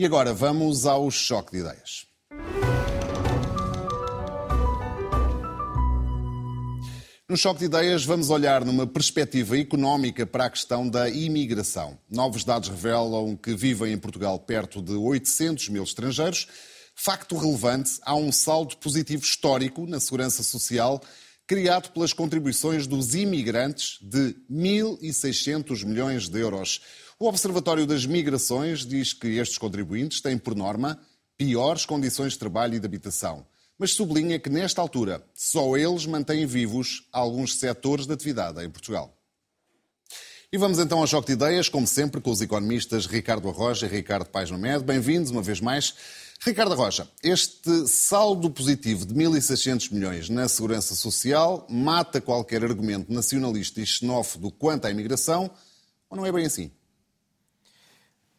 E agora vamos ao choque de ideias. No Choque de Ideias, vamos olhar numa perspectiva económica para a questão da imigração. Novos dados revelam que vivem em Portugal perto de 800 mil estrangeiros. Facto relevante, há um saldo positivo histórico na segurança social criado pelas contribuições dos imigrantes de 1.600 milhões de euros. O Observatório das Migrações diz que estes contribuintes têm, por norma, piores condições de trabalho e de habitação mas sublinha que, nesta altura, só eles mantêm vivos alguns setores de atividade em Portugal. E vamos então ao Choque de Ideias, como sempre, com os economistas Ricardo Arroja e Ricardo Paes Mamed. Bem-vindos uma vez mais. Ricardo Arroja, este saldo positivo de 1.600 milhões na segurança social mata qualquer argumento nacionalista e xenófobo quanto à imigração, ou não é bem assim?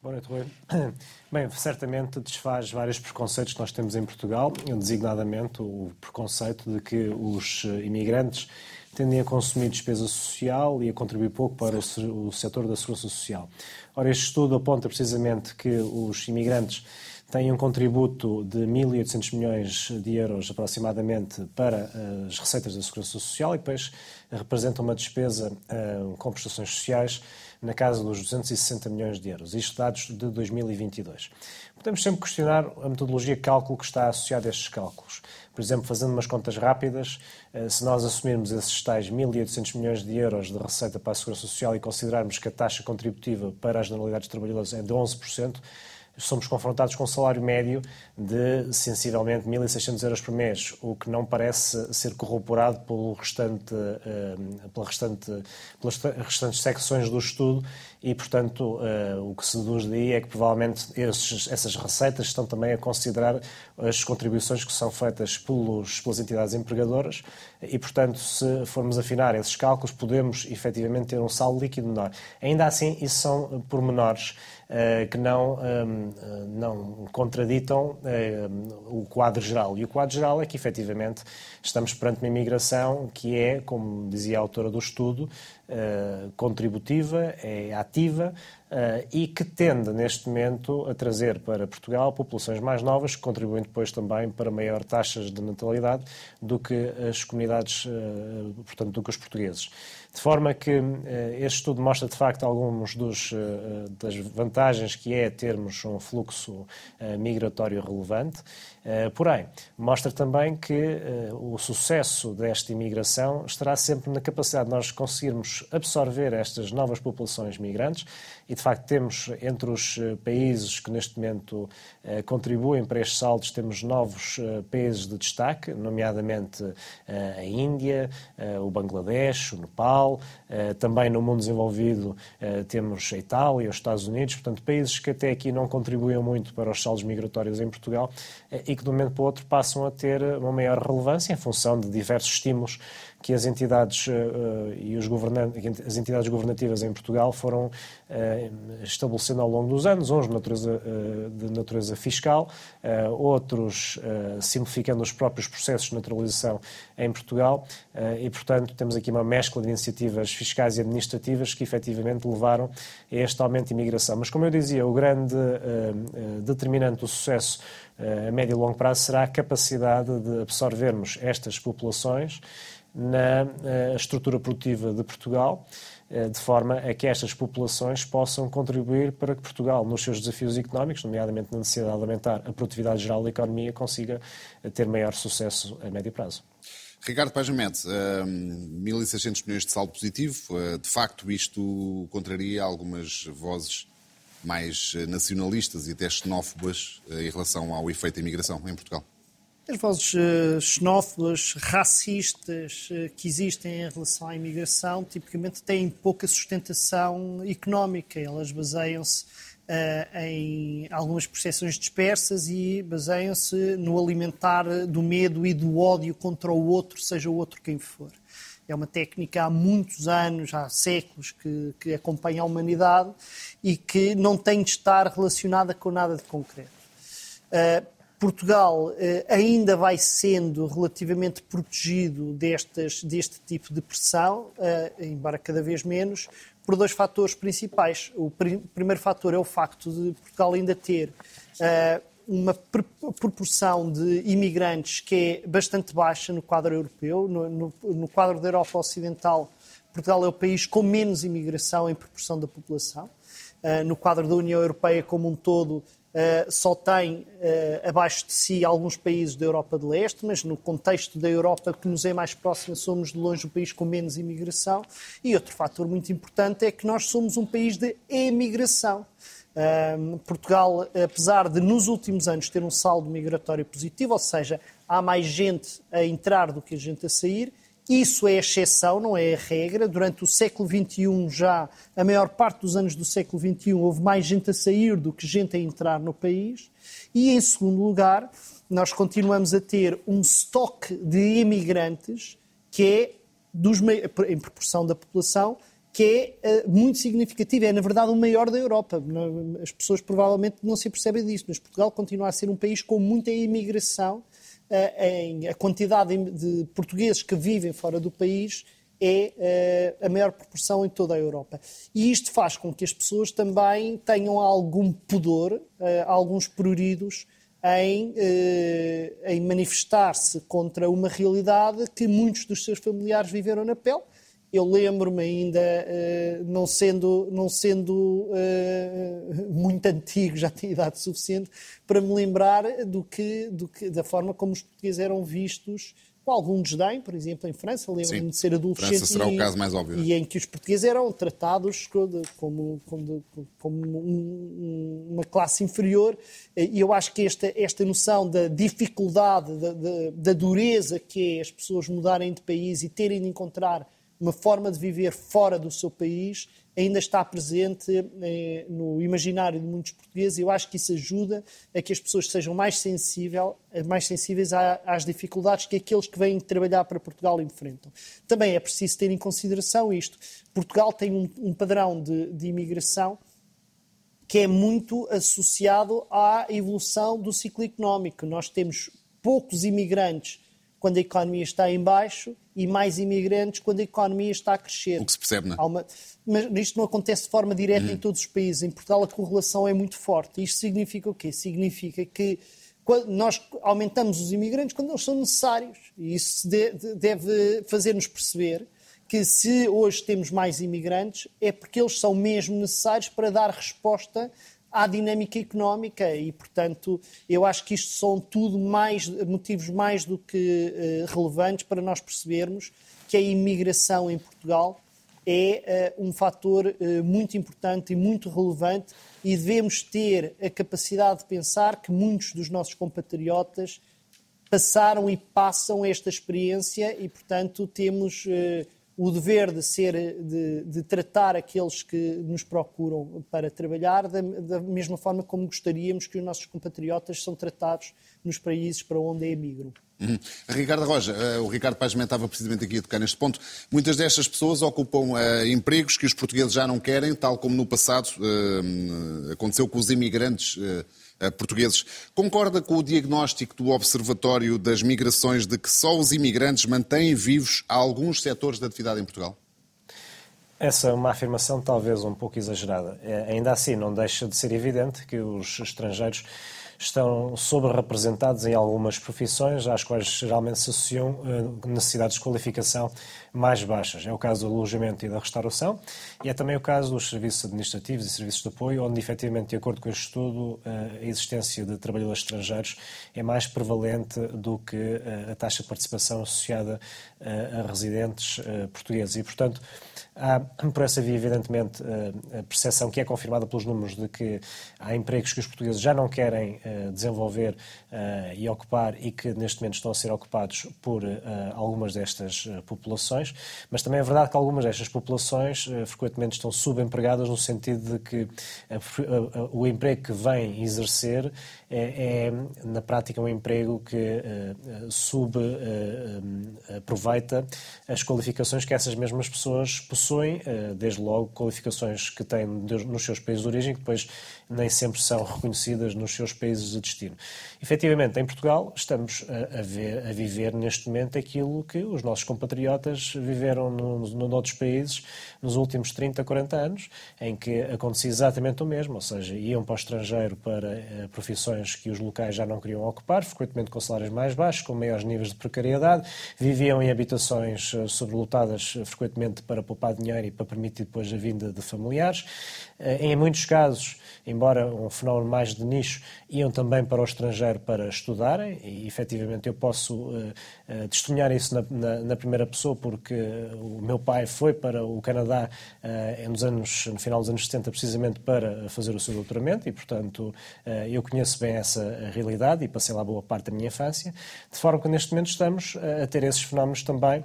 Boa noite, Rui. Bem, certamente desfaz vários preconceitos que nós temos em Portugal, designadamente o preconceito de que os eh, imigrantes tendem a consumir despesa social e a contribuir pouco para o setor da segurança social. Ora, este estudo aponta precisamente que os imigrantes têm um contributo de 1.800 milhões de euros aproximadamente para eh, as receitas da segurança social e depois representam uma despesa uh, com prestações sociais na casa dos 260 milhões de euros. Isto dados de 2022. Podemos sempre questionar a metodologia de cálculo que está associada a estes cálculos. Por exemplo, fazendo umas contas rápidas, eh, se nós assumirmos esses tais 1.800 milhões de euros de receita para a Segurança Social e considerarmos que a taxa contributiva para as generalidades trabalhadoras é de 11%, somos confrontados com um salário médio de sensivelmente 1.600 euros por mês, o que não parece ser corroborado pelo restante, eh, pela restante, pelas restantes secções do estudo e, portanto, eh, o que se deduz daí é que provavelmente esses, essas receitas estão também a considerar as contribuições que são feitas pelos, pelas entidades empregadoras e, portanto, se formos afinar esses cálculos, podemos efetivamente ter um saldo líquido menor. Ainda assim, isso são pormenores que não, um, não contraditam uh, o quadro geral. E o quadro geral é que, efetivamente, estamos perante uma imigração que é, como dizia a autora do estudo, contributiva, é ativa e que tende, neste momento, a trazer para Portugal populações mais novas, que contribuem depois também para maior taxas de natalidade do que as comunidades, portanto, do que os portugueses. De forma que este estudo mostra, de facto, algumas das vantagens que é termos um fluxo migratório relevante. Eh, porém, mostra também que eh, o sucesso desta imigração estará sempre na capacidade de nós conseguirmos absorver estas novas populações migrantes e, de facto, temos entre os eh, países que neste momento contribuem para estes saldos, temos novos países de destaque, nomeadamente a Índia, o Bangladesh, o Nepal, também no mundo desenvolvido temos a Itália, os Estados Unidos, portanto, países que até aqui não contribuíam muito para os saldos migratórios em Portugal e que de um momento para o outro passam a ter uma maior relevância em função de diversos estímulos que as entidades uh, e os as entidades governativas em Portugal foram uh, estabelecendo ao longo dos anos, uns de natureza, uh, de natureza fiscal, outros simplificando os próprios processos de naturalização em Portugal e, portanto, temos aqui uma mescla de iniciativas fiscais e administrativas que efetivamente levaram a este aumento de imigração. Mas, como eu dizia, o grande determinante do sucesso a médio e longo prazo será a capacidade de absorvermos estas populações na uh, estrutura produtiva de Portugal, uh, de forma a que estas populações possam contribuir para que Portugal, nos seus desafios económicos, nomeadamente na necessidade de aumentar a produtividade geral da economia, consiga ter maior sucesso a médio prazo. Ricardo Pajamet, 1.600 milhões de saldo positivo, de facto isto contraria algumas vozes mais nacionalistas e até xenófobas em relação ao efeito da imigração em Portugal? as vozes uh, xenófobas, racistas que existem em relação à imigração, tipicamente têm pouca sustentação económica. Elas baseiam-se em algumas percepções dispersas e baseiam-se no alimentar do medo e do ódio contra o outro, seja o outro quem for. É uma técnica há muitos anos, há séculos, que, que acompanha a humanidade e que não tem de estar relacionada com nada de concreto. Uh, Portugal eh, ainda vai sendo relativamente protegido destas, deste tipo de pressão, eh, embora cada vez menos, por dois fatores principais. O primeiro fator é o facto de Portugal ainda ter uh, uma proporção de imigrantes que é bastante baixa no quadro europeu. No, no, no, quadro da Europa Ocidental, Portugal é o país com menos imigração em proporção da população. Uh, no quadro da União Europeia como um todo, Uh, só tem uh, abaixo de si alguns países da Europa de Leste, mas no contexto da Europa que nos é mais próxima, somos de longe o país com menos imigração. E outro fator muito importante é que nós somos um país de emigração. Portugal, apesar de nos últimos anos ter um saldo migratório positivo, ou seja, há mais gente a entrar do que a gente a sair, isso é exceção, não é a regra. Durante o século XXI, já a maior parte dos anos do século XXI, houve mais gente a sair do que gente a entrar no país. E, em segundo lugar, nós continuamos a ter um estoque de imigrantes que é, dos, em proporção da população, que é uh, muito significativo. É, na verdade, o maior da Europa. As pessoas provavelmente não se percebem disso, mas Portugal continua a ser um país com muita imigração em, a quantidade de portugueses que vivem fora do país é uh, a maior proporção em toda a Europa. E isto faz com que as pessoas também tenham algum pudor, alguns pruridos em, em manifestar-se contra uma realidade que muitos dos seus familiares viveram na pele eu lembro-me ainda, uh, não sendo, não sendo uh, muito antigo, já tinha idade suficiente, para me lembrar do que, do que, da forma como os portugueses eram vistos com algum desdém, por exemplo, em França. Lembro-me de ser adolescente. França será e, o caso mais óbvio. E em que os portugueses eram tratados como, como, como um, uma classe inferior. E eu acho que esta, esta noção da dificuldade, da, da, da dureza que é as pessoas mudarem de país e terem de encontrar uma forma de viver fora do seu país ainda está presente eh, no imaginário de muitos portugueses e eu acho que isso ajuda a que as pessoas sejam mais, sensível, mais sensíveis às dificuldades que aqueles que vêm trabalhar para Portugal enfrentam. Também é preciso ter em consideração isto. Portugal tem um, um padrão de, de imigração que é muito associado à evolução do ciclo económico. Nós temos poucos imigrantes quando a economia está em baixo e mais imigrantes quando a economia está a crescer. O que se percebe, não é? Uma... Mas isto não acontece de forma direta uhum. em todos os países. Em Portugal a correlação é muito forte. Isto significa o quê? Significa que nós aumentamos os imigrantes quando eles são necessários. E isso deve fazer-nos perceber que se hoje temos mais imigrantes é porque eles são mesmo necessários para dar resposta à dinâmica económica e, portanto, eu acho que isto são tudo mais, motivos mais do que uh, relevantes para nós percebermos que a imigração em Portugal é uh, um fator uh, muito importante e muito relevante e devemos ter a capacidade de pensar que muitos dos nossos compatriotas passaram e passam esta experiência e, portanto, temos o dever de ser de, de, tratar aqueles que nos procuram para trabalhar da, da, mesma forma como gostaríamos que os nossos compatriotas são tratados nos países para onde emigram. Uhum. Ricardo Roja, uh, o Ricardo Paz estava precisamente aqui a tocar neste ponto. Muitas destas pessoas ocupam uh, empregos que os portugueses já não querem, tal como no passado uh, aconteceu com os imigrantes eh, portugueses. Concorda com o diagnóstico do Observatório das Migrações de que só os imigrantes mantêm vivos alguns setores da atividade em Portugal? Essa é uma afirmação talvez um pouco exagerada. É, ainda assim, não deixa de ser evidente que os estrangeiros estão sobre-representados em algumas profissões às quais geralmente se associam eh, necessidades de qualificação mais baixas. É o caso do alojamento e da restauração e é também o caso dos serviços administrativos e serviços de apoio, onde efetivamente, de acordo com este estudo, eh, a existência de trabalhadores estrangeiros é mais prevalente do que eh, a taxa de participação associada a residentes portugueses. E, portanto, Há, por essa via, evidentemente, a percepção que é confirmada pelos números de que há empregos que os portugueses já não querem eh, desenvolver eh, e ocupar e que neste momento estão a ser ocupados por eh, algumas destas populações, mas também é verdade que algumas destas populações frequentemente estão subempregadas no sentido de que o emprego que vêm exercer é, é na prática, um emprego que subaproveita as qualificações que essas mesmas pessoas possuem eh, desde logo, qualificações que têm nos seus países de origem, que depois nem sempre são reconhecidas nos seus países de destino. Efetivamente, em Portugal, estamos a, a, ver, a viver neste momento aquilo que os nossos compatriotas viveram nos no, no outros países nos últimos 30, 40 anos, em que acontecia exatamente o mesmo, ou seja, iam para o estrangeiro para uh, que os locais já não queriam ocupar, frequentemente com salários mais baixos, com maiores níveis de precariedade, viviam em habitações uh, sobrelotadas, uh, frequentemente para poupar dinheiro e para permitir depois a vinda de familiares. Em muitos casos, embora um fenómeno mais de nicho, iam também para o estrangeiro para estudarem, e efetivamente eu posso uh, uh, testemunhar isso na, na, na, primeira pessoa, porque o meu pai foi para o Canadá uh, nos anos, no final dos anos 70, precisamente para fazer o seu doutoramento, e portanto eu conheço bem essa realidade e passei lá boa parte da minha infância, de forma que neste momento estamos a ter esses fenómenos também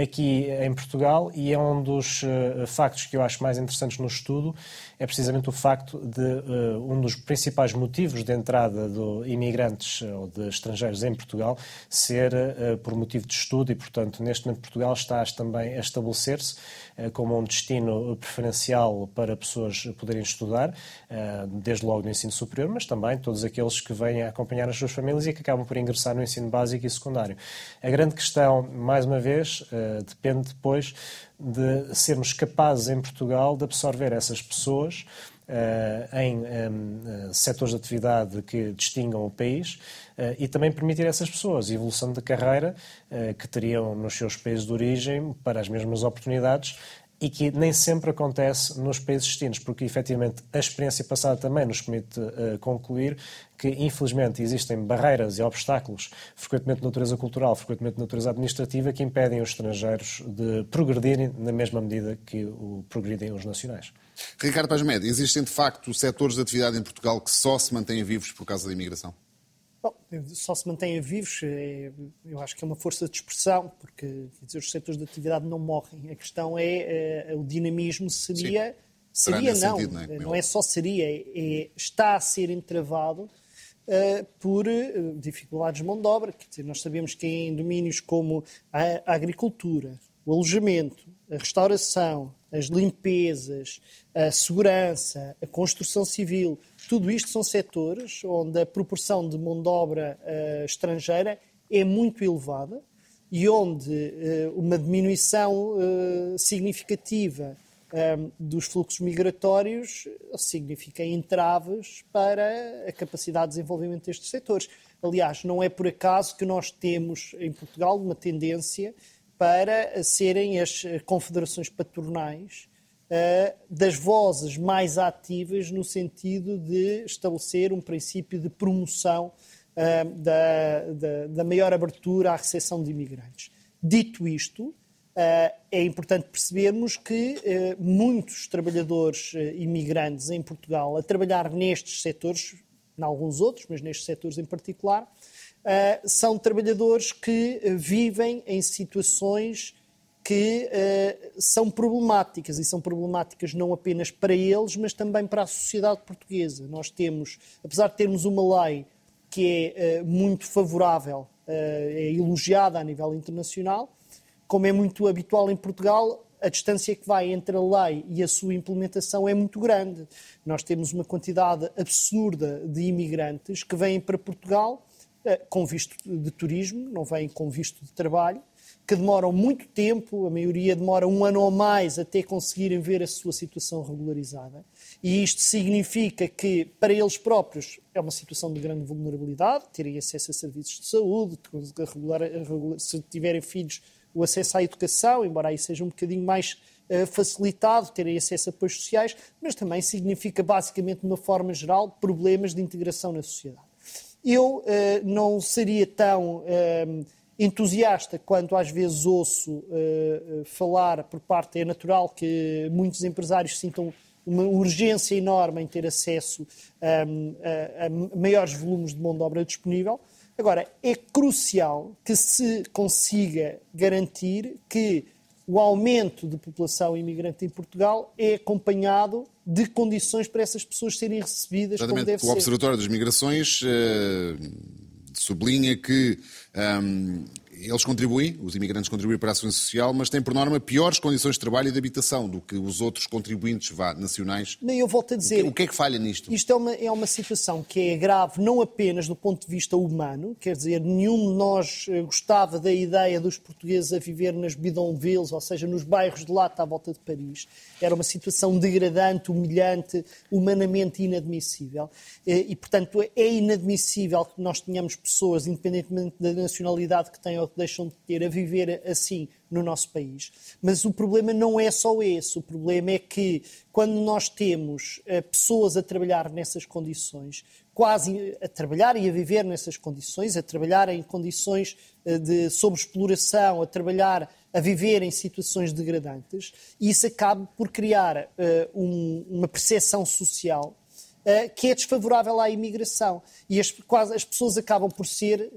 aqui em Portugal, e é um dos factos que eu acho mais interessantes no estudo, é precisamente o facto de uh, um dos principais motivos de entrada de imigrantes ou de estrangeiros em Portugal ser uh, por motivo de estudo e, portanto, neste momento Portugal está também a estabelecer-se uh, como um destino preferencial para pessoas poderem estudar, desde logo no ensino superior, mas também todos aqueles que vêm acompanhar as suas famílias e que acabam por ingressar no ensino básico e secundário. A grande questão, mais uma vez, depende depois de sermos capazes em Portugal de absorver essas pessoas uh, em um, uh, eh, setores de atividade que distingam o país uh, e também permitir a essas pessoas evolução de carreira que teriam nos seus países de origem para as mesmas oportunidades e que nem sempre acontece nos países destinos, porque efetivamente a experiência passada também nos permite uh, concluir que, infelizmente, existem barreiras e obstáculos, frequentemente de natureza cultural, frequentemente de natureza administrativa, que impedem os estrangeiros de progredirem na mesma medida que o progredem os nacionais. Ricardo Paz Médio, existem de facto setores de atividade em Portugal que só se mantêm vivos por causa da imigração? Só se mantêm vivos, é, eu acho que é uma força de expressão, porque dizer, os setores de atividade não morrem. A questão é, é o dinamismo seria. Sim. Seria não, sentido, não, é? não é só seria, é, está a ser entravado uh, por uh, dificuldades de mão de obra. Quer dizer, nós sabemos que em domínios como a, a agricultura, o alojamento, a restauração, as limpezas, a segurança, a construção civil, tudo isto são setores onde a proporção de mão de obra uh, estrangeira é muito elevada e onde uh, uma diminuição uh, significativa dos fluxos migratórios significa entraves para a capacidade de desenvolvimento destes setores. Aliás, não é por acaso que nós temos em Portugal uma tendência para serem as confederações patronais das vozes mais ativas no sentido de estabelecer um princípio de promoção uh, da, da, da, maior abertura à recepção de imigrantes. Dito isto, uh, é importante percebermos que muitos trabalhadores imigrantes em Portugal a trabalhar nestes setores, em alguns outros, mas nestes setores em particular, são trabalhadores que vivem em situações que uh, são problemáticas e são problemáticas não apenas para eles, mas também para a sociedade portuguesa. Nós temos, apesar de termos uma lei que é muito favorável, é elogiada a nível internacional, como é muito habitual em Portugal, a distância que vai entre a lei e a sua implementação é muito grande. Nós temos uma quantidade absurda de imigrantes que vêm para Portugal com visto de turismo, não vêm com visto de trabalho, que demoram muito tempo, a maioria demora um ano ou mais até conseguirem ver a sua situação regularizada. E isto significa que, para eles próprios, é uma situação de grande vulnerabilidade, terem acesso a serviços de saúde, se tiverem filhos, o acesso à educação, embora aí seja um bocadinho mais uh, facilitado, terem acesso a apoios sociais, mas também significa, basicamente, de uma forma geral, problemas de integração na sociedade eu uh, não seria tão uh, entusiasta quanto às vezes ouço uh, falar por parte, é natural que muitos empresários sintam uma urgência enorme em ter acesso um, a, a maiores volumes de mão de obra disponível. Agora, é crucial que se consiga garantir que o aumento de população imigrante em Portugal é acompanhado de condições para essas pessoas serem recebidas Exatamente. como deve o ser. O Observatório das Migrações uh, sublinha que um, eles contribuem, os imigrantes contribuem para a segurança social, mas têm por norma piores condições de trabalho e de habitação do que os outros contribuintes vá, nacionais. Nem eu volto a dizer. O que, o que, é que falha nisto? Isto é uma, é uma situação que é grave não apenas do ponto de vista humano, quer dizer, nenhum de nós eh, gostava da ideia dos portugueses a viver nas bidonvilles, ou seja, nos bairros de lata à volta de Paris. Era uma situação degradante, humilhante, humanamente inadmissível. Eh, e, portanto, é inadmissível que nós tenhamos pessoas, independentemente da nacionalidade que têm ou que deixam de ter, a viver assim no nosso país. Mas o problema não é só esse. O problema é que quando nós temos uh, pessoas a trabalhar nessas condições, quase a trabalhar e a viver nessas condições, a trabalhar em condições uh, de sobreexploração, a trabalhar, a viver em situações degradantes, isso acaba por criar uh, um, uma percepção social que é desfavorável à imigração. E as, quase, as pessoas acabam por ser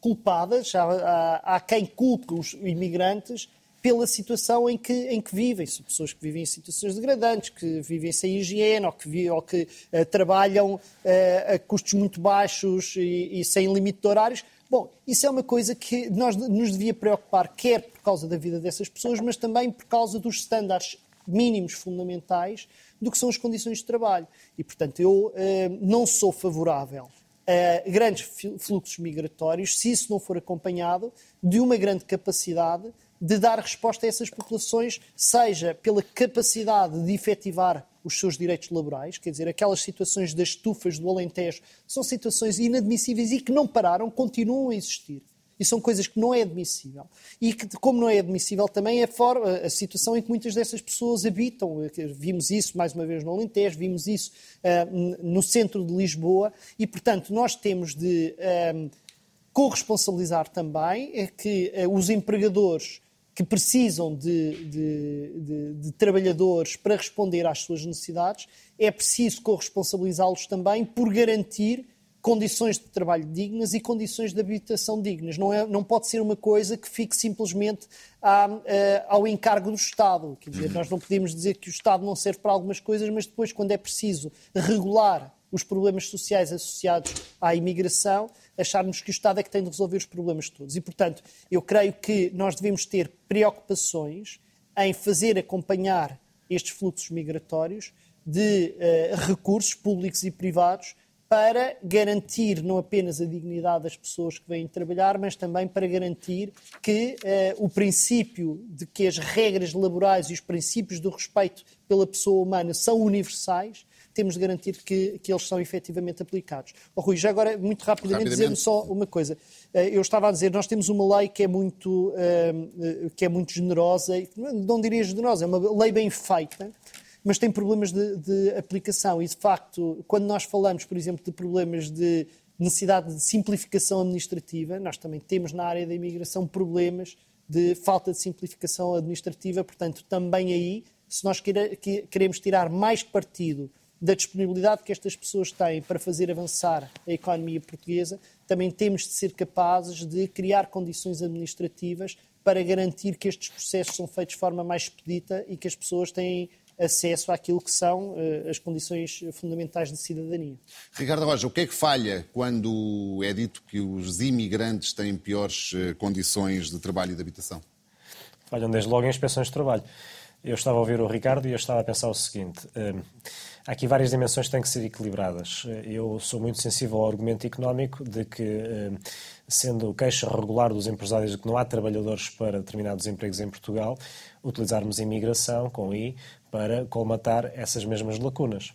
culpadas, há, há, quem culpe os imigrantes pela situação em que, em que vivem. São pessoas que vivem em situações degradantes, que vivem sem higiene ou que, ou que uh, trabalham uh, a custos muito baixos e, e, sem limite de horários. Bom, isso é uma coisa que nós, nos devia preocupar, quer por causa da vida dessas pessoas, mas também por causa dos estándares mínimos fundamentais do que são as condições de trabalho. E, portanto, eu uh, não sou favorável uh, grandes fluxos migratórios, se isso não for acompanhado de uma grande capacidade de dar resposta a essas populações, seja pela capacidade de efetivar os seus direitos laborais, quer dizer, aquelas situações das estufas do Alentejo são situações inadmissíveis e que não pararam, continuam a existir. E são coisas que não é admissível. E que, como não é admissível, também é forma, a situação em que muitas dessas pessoas habitam. Vimos isso, mais uma vez, no Alentejo, vimos isso uh, no centro de Lisboa. E, portanto, nós temos de uh, corresponsabilizar também é que uh, os empregadores que precisam de, de, de, de, trabalhadores para responder às suas necessidades, é preciso corresponsabilizá-los também por garantir condições de trabalho dignas e condições de habitação dignas. Não, é, não pode ser uma coisa que fique simplesmente à, uh, ao encargo do Estado. Quer dizer, nós não podemos dizer que o Estado não serve para algumas coisas, mas depois, quando é preciso regular os problemas sociais associados à imigração, acharmos que o Estado é que tem de resolver os problemas todos. E, portanto, eu creio que nós devemos ter preocupações em fazer acompanhar estes fluxos migratórios de uh, recursos públicos e privados para garantir não apenas a dignidade das pessoas que vêm trabalhar, mas também para garantir que uh, o princípio de que as regras laborais e os princípios do respeito pela pessoa humana são universais, temos de garantir que, que eles são efetivamente aplicados. Oh, Rui, já agora, muito rapidamente, rapidamente. dizendo só uma coisa. Uh, eu estava a dizer, nós temos uma lei que é muito, uh, que é muito generosa, não diria generosa, é uma lei bem feita, mas tem problemas de, de aplicação. E, de facto, quando nós falamos, por exemplo, de problemas de necessidade de simplificação administrativa, nós também temos na área da imigração problemas de falta de simplificação administrativa, portanto, também aí, se nós queremos tirar mais partido da disponibilidade que estas pessoas têm para fazer avançar a economia portuguesa, também temos de ser capazes de criar condições administrativas para garantir que estes processos são feitos de forma mais expedita e que as pessoas têm acesso àquilo que são uh, as condições fundamentais de cidadania. Ricardo Roja, o que é que falha quando é dito que os imigrantes têm piores uh, condições de trabalho e de habitação? Falham desde logo em inspeções de trabalho. Eu estava a ouvir o Ricardo e eu estava a pensar o seguinte: uh, há aqui várias dimensões que têm que ser equilibradas. Eu sou muito sensível ao argumento económico de que, sendo queixa regular dos empresários de que não há trabalhadores para determinados empregos em Portugal, utilizarmos imigração, com I, para colmatar essas mesmas lacunas.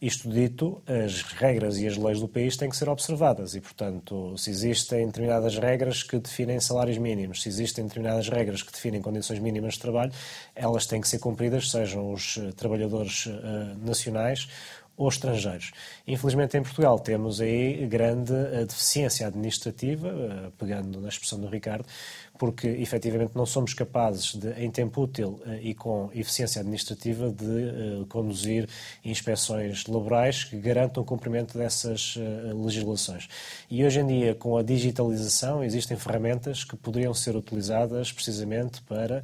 Isto dito, as regras e as leis do país têm que ser observadas e, portanto, se existem determinadas regras que definem salários mínimos, se existem determinadas regras que definem condições mínimas de trabalho, elas têm que ser cumpridas, sejam os eh, trabalhadores uh, nacionais ou estrangeiros. Infelizmente, em Portugal temos aí grande eh, deficiência administrativa, pegando na expressão do Ricardo, porque efetivamente não somos capazes de, em tempo útil eh, e com eficiência administrativa, de conduzir inspeções laborais que garantam o cumprimento dessas legislações. E hoje em dia, com a digitalização, existem ferramentas que poderiam ser utilizadas precisamente para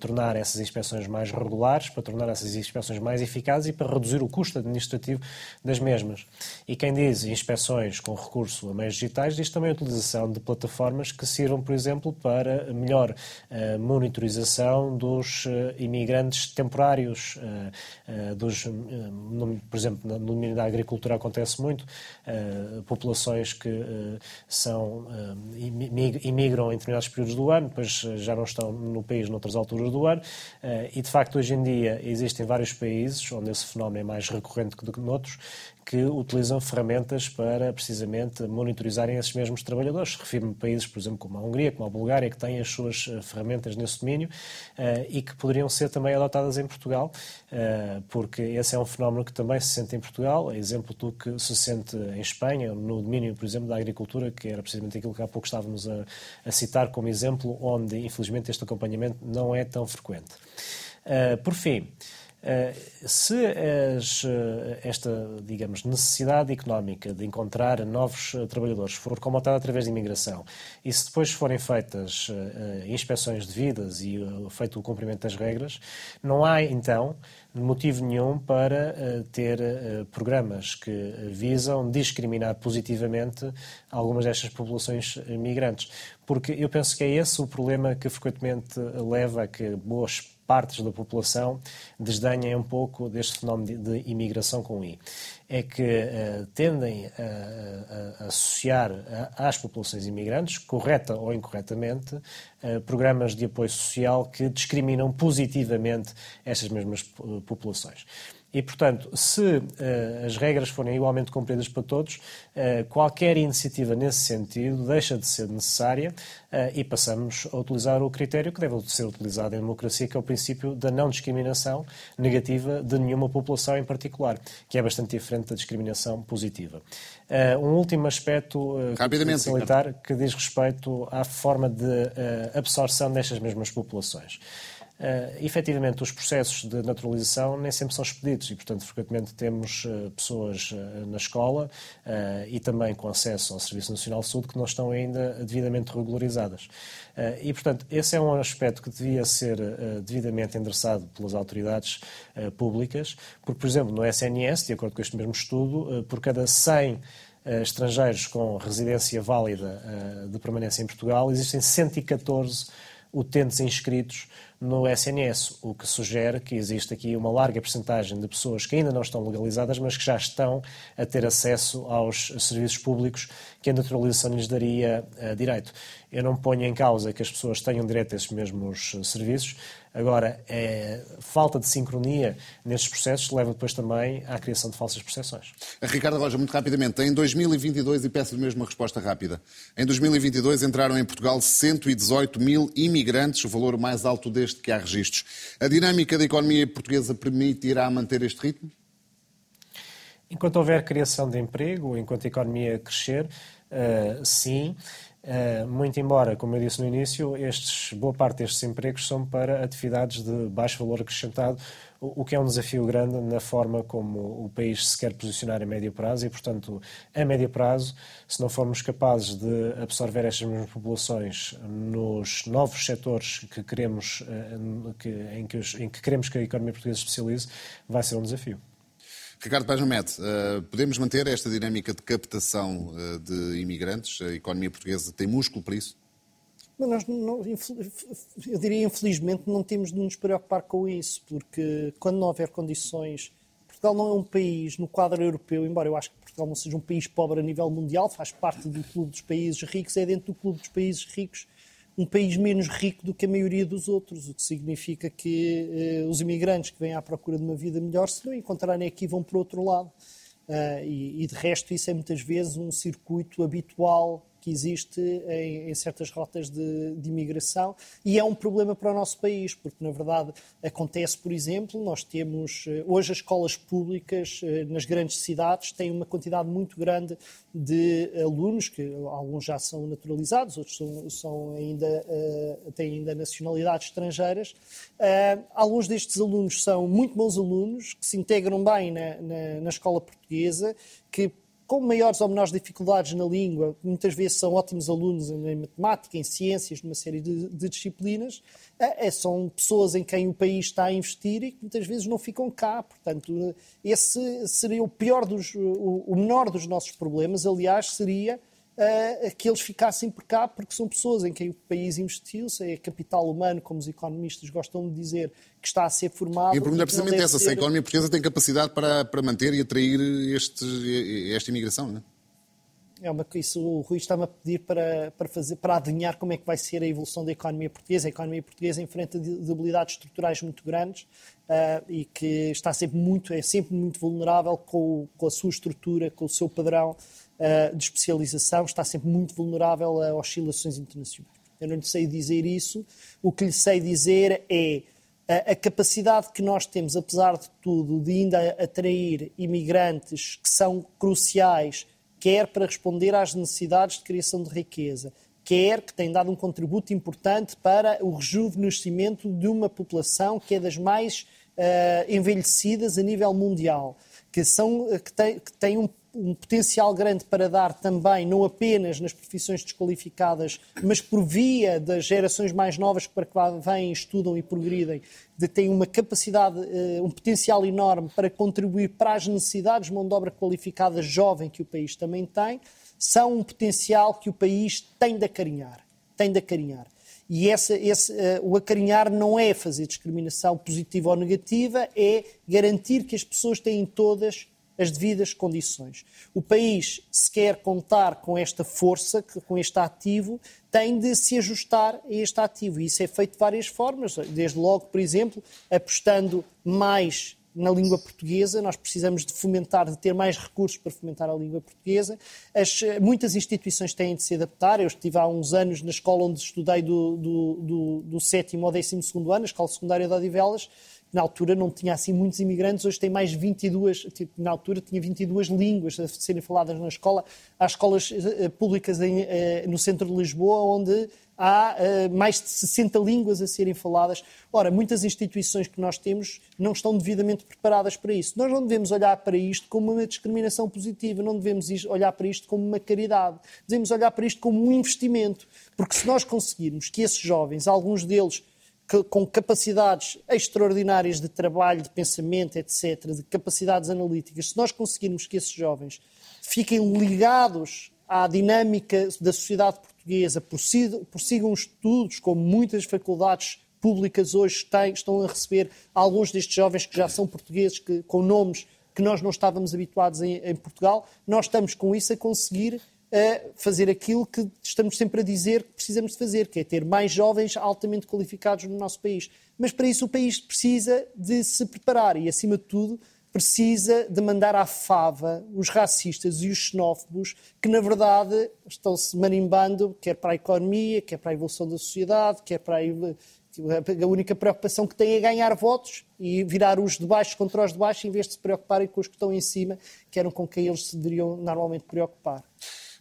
tornar essas inspeções mais regulares, para tornar essas inspeções mais eficazes e para reduzir o custo administrativo administrativo das mesmas. E quem diz inspeções com recurso a meios digitais, diz também a utilização de plataformas que sirvam, por exemplo, para melhor uh, monitorização dos uh, imigrantes temporários, uh, dos, por exemplo, no domínio da agricultura acontece muito, populações que são, imigram em determinados períodos do ano, depois já não estão no país noutras alturas do ano, e de facto hoje em dia existem vários países onde esse fenómeno é mais recorrente do noutros, que utilizam ferramentas para precisamente monitorizarem esses mesmos trabalhadores. Refiro-me a países, por exemplo, como a Hungria, como a Bulgária, que têm as suas eh, ferramentas nesse domínio uh, e que poderiam ser também adotadas em Portugal, uh, porque esse é um fenómeno que também se sente em Portugal, exemplo do que se sente em Espanha, no domínio, por exemplo, da agricultura, que era precisamente aquilo que há pouco estávamos a, a citar como exemplo, onde, infelizmente, este acompanhamento não é tão frequente. Uh, por fim, se as, eh, esta, digamos, necessidade económica de encontrar novos eh, trabalhadores for comatada através de imigração e se depois forem feitas inspeções devidas e feito o cumprimento das regras, não há então motivo nenhum para ter programas que visam discriminar positivamente algumas destas populações migrantes. Porque eu penso que é esse o problema que frequentemente leva a que boas partes da população desdenhem um pouco deste fenómeno de, de imigração com I. É que uh, tendem a, a, a associar a, às populações imigrantes, correta ou incorretamente, uh, programas de apoio social que discriminam positivamente estas mesmas populações. E, portanto, se uh, as regras forem igualmente cumpridas para todos, uh, qualquer iniciativa nesse sentido deixa de ser necessária uh, e passamos a utilizar o critério que deve ser utilizado em democracia, que é o princípio da não discriminação negativa de nenhuma população em particular, que é bastante diferente da discriminação positiva. um último aspecto salientar, que diz respeito à forma de absorção destas mesmas populações uh, efetivamente os processos de naturalização nem sempre são expedidos e, portanto, frequentemente temos uh, pessoas uh, na escola e também com acesso ao Serviço Nacional de Saúde que não estão ainda devidamente regularizadas. e, portanto, esse é um aspecto que devia ser devidamente endereçado pelas autoridades públicas, porque, por exemplo, no SNS, de acordo com este mesmo estudo, por cada 100 estrangeiros com residência válida de permanência em Portugal, existem 114 utentes inscritos no SNS, o que sugere que existe aqui uma larga percentagem de pessoas que ainda não estão legalizadas, mas que já estão a ter acesso aos serviços públicos que a naturalização lhes daria uh, direito. Eu não ponho em causa que as pessoas tenham direito a esses mesmos uh, serviços, agora, é, falta de sincronia nestes processos leva depois também à criação de falsas percepções. Ricardo Roja, muito rapidamente, em 2022, e peço-lhe mesmo uma resposta rápida, em 2022 entraram em Portugal 118 mil imigrantes, o valor mais alto desde que há registros. A dinâmica da economia portuguesa permitirá manter este ritmo? Enquanto houver criação de emprego, enquanto a economia crescer, uh, sim. Uh, muito embora, como eu disse no início, estes, boa parte destes empregos são para atividades de baixo valor acrescentado, o, que é um desafio grande na forma como o país se quer posicionar a médio prazo e, portanto, a médio prazo, se não formos capazes de absorver estas mesmas populações nos novos setores que queremos, uh, que, em, que, em que queremos que a economia portuguesa especialize, vai ser um desafio. Ricardo Paz Mamete, uh, podemos manter esta dinâmica de captação uh, de imigrantes? A economia portuguesa tem músculo para isso? Mas nós, não, eu diria, infelizmente, não temos de nos preocupar com isso, porque quando não houver condições. Portugal não é um país no quadro europeu, embora eu acho que Portugal não seja um país pobre a nível mundial, faz parte do clube dos países ricos, é dentro do clube dos países ricos um país menos rico do que a maioria dos outros, o que significa que eh, os imigrantes que vêm à procura de uma vida melhor, se não encontrarem aqui, vão para outro lado. Uh, e, e, de resto, isso é muitas vezes um circuito habitual que existe em, em certas rotas de, de, imigração e é um problema para o nosso país, porque na verdade acontece, por exemplo, nós temos eh, hoje as escolas públicas eh, nas grandes cidades têm uma quantidade muito grande de alunos, que alguns já são naturalizados, outros são, são ainda, uh, têm ainda nacionalidades estrangeiras. Alguns destes alunos são muito bons alunos, que se integram bem na, na, na escola portuguesa, que com maiores ou menores dificuldades na língua, muitas vezes são ótimos alunos em matemática, em ciências, numa série de, de disciplinas, é, são pessoas em quem o país está a investir e que muitas vezes não ficam cá. Portanto, esse seria o pior dos, o, o menor dos nossos problemas. Aliás, seria uh, que eles ficassem por cá, porque são pessoas em quem o país investiu, é capital humano, como os economistas gostam de dizer, que está a ser formado. E a pergunta é precisamente essa: ser... se a economia portuguesa tem capacidade para, para manter e atrair este, esta imigração, não é? É uma, isso o Rui está-me a pedir para, para, fazer, para adivinhar como é que vai ser a evolução da economia portuguesa. A economia portuguesa enfrenta debilidades estruturais muito grandes uh, e que está sempre muito, é sempre muito vulnerável com, com a sua estrutura, com o seu padrão uh, de especialização, está sempre muito vulnerável a oscilações internacionais. Eu não lhe sei dizer isso. O que lhe sei dizer é a, a capacidade que nós temos, apesar de tudo, de ainda atrair imigrantes que são cruciais quer para responder às necessidades de criação de riqueza, quer que tem dado um contributo importante para o rejuvenescimento de uma população que é das mais uh, envelhecidas a nível mundial, que, são, que, tem, que um um potencial grande para dar também, não apenas nas profissões desqualificadas, mas por via das gerações mais novas que para que vêm, estudam e progridem, de, têm uma capacidade, eh, um potencial enorme para contribuir para as necessidades de mão de obra qualificada jovem que o país também tem, são um potencial que o país tem de acarinhar. Tem de acarinhar. E esse, esse, uh, o acarinhar não é fazer discriminação positiva ou negativa, é garantir que as pessoas têm todas as devidas condições. O país, se quer contar com esta força, com este ativo, tem de se ajustar a este ativo. E isso é feito de várias formas. Desde logo, por exemplo, apostando mais na língua portuguesa, nós precisamos de fomentar, de ter mais recursos para fomentar a língua portuguesa. As, muitas instituições têm de se adaptar. Eu estive há uns anos na escola onde estudei do, do, do, do sétimo ao décimo segundo ano, a Escola Secundária de Odivelas, na altura não tinha assim muitos imigrantes, hoje tem mais 22, tipo, na altura tinha 22 línguas a serem faladas na escola. Há escolas uh, públicas em, uh, no centro de Lisboa onde há mais de 60 línguas a serem faladas. Ora, muitas instituições que nós temos não estão devidamente preparadas para isso. Nós não devemos olhar para isto como uma discriminação positiva, não devemos olhar para isto como uma caridade. Devemos olhar para isto como um investimento. Porque se nós conseguirmos que esses jovens, alguns deles com capacidades extraordinárias de trabalho, de pensamento, etc., de capacidades analíticas, se nós conseguirmos que esses jovens fiquem ligados à dinâmica da sociedade portuguesa, prossigam estudos, como muitas faculdades públicas hoje têm, estão a receber alguns destes jovens que já são portugueses, que, com nomes que nós não estávamos habituados em, em Portugal, nós estamos com isso a conseguir a fazer aquilo que estamos sempre a dizer que precisamos de fazer, que é ter mais jovens altamente qualificados no nosso país. Mas para isso o país precisa de se preparar e, acima de tudo, precisa de mandar à fava os racistas e os xenófobos que, na verdade, estão-se marimbando, quer para a economia, quer para a evolução da sociedade, quer para a a única preocupação que têm é ganhar votos e virar os de baixo contra os de baixo, em vez de se preocuparem com os que estão em cima, que eram com quem eles se deveriam normalmente preocupar.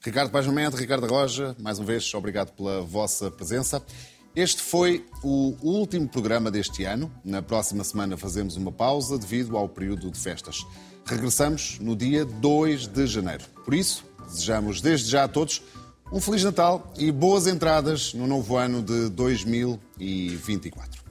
Ricardo Pajamento, Ricardo Roja, mais uma vez, obrigado pela vossa presença. Este foi o último programa deste ano. Na próxima semana fazemos uma pausa devido ao período de festas. Regressamos no dia 2 de janeiro. Por isso, desejamos desde já a todos um Feliz Natal e boas entradas no novo ano de 2024.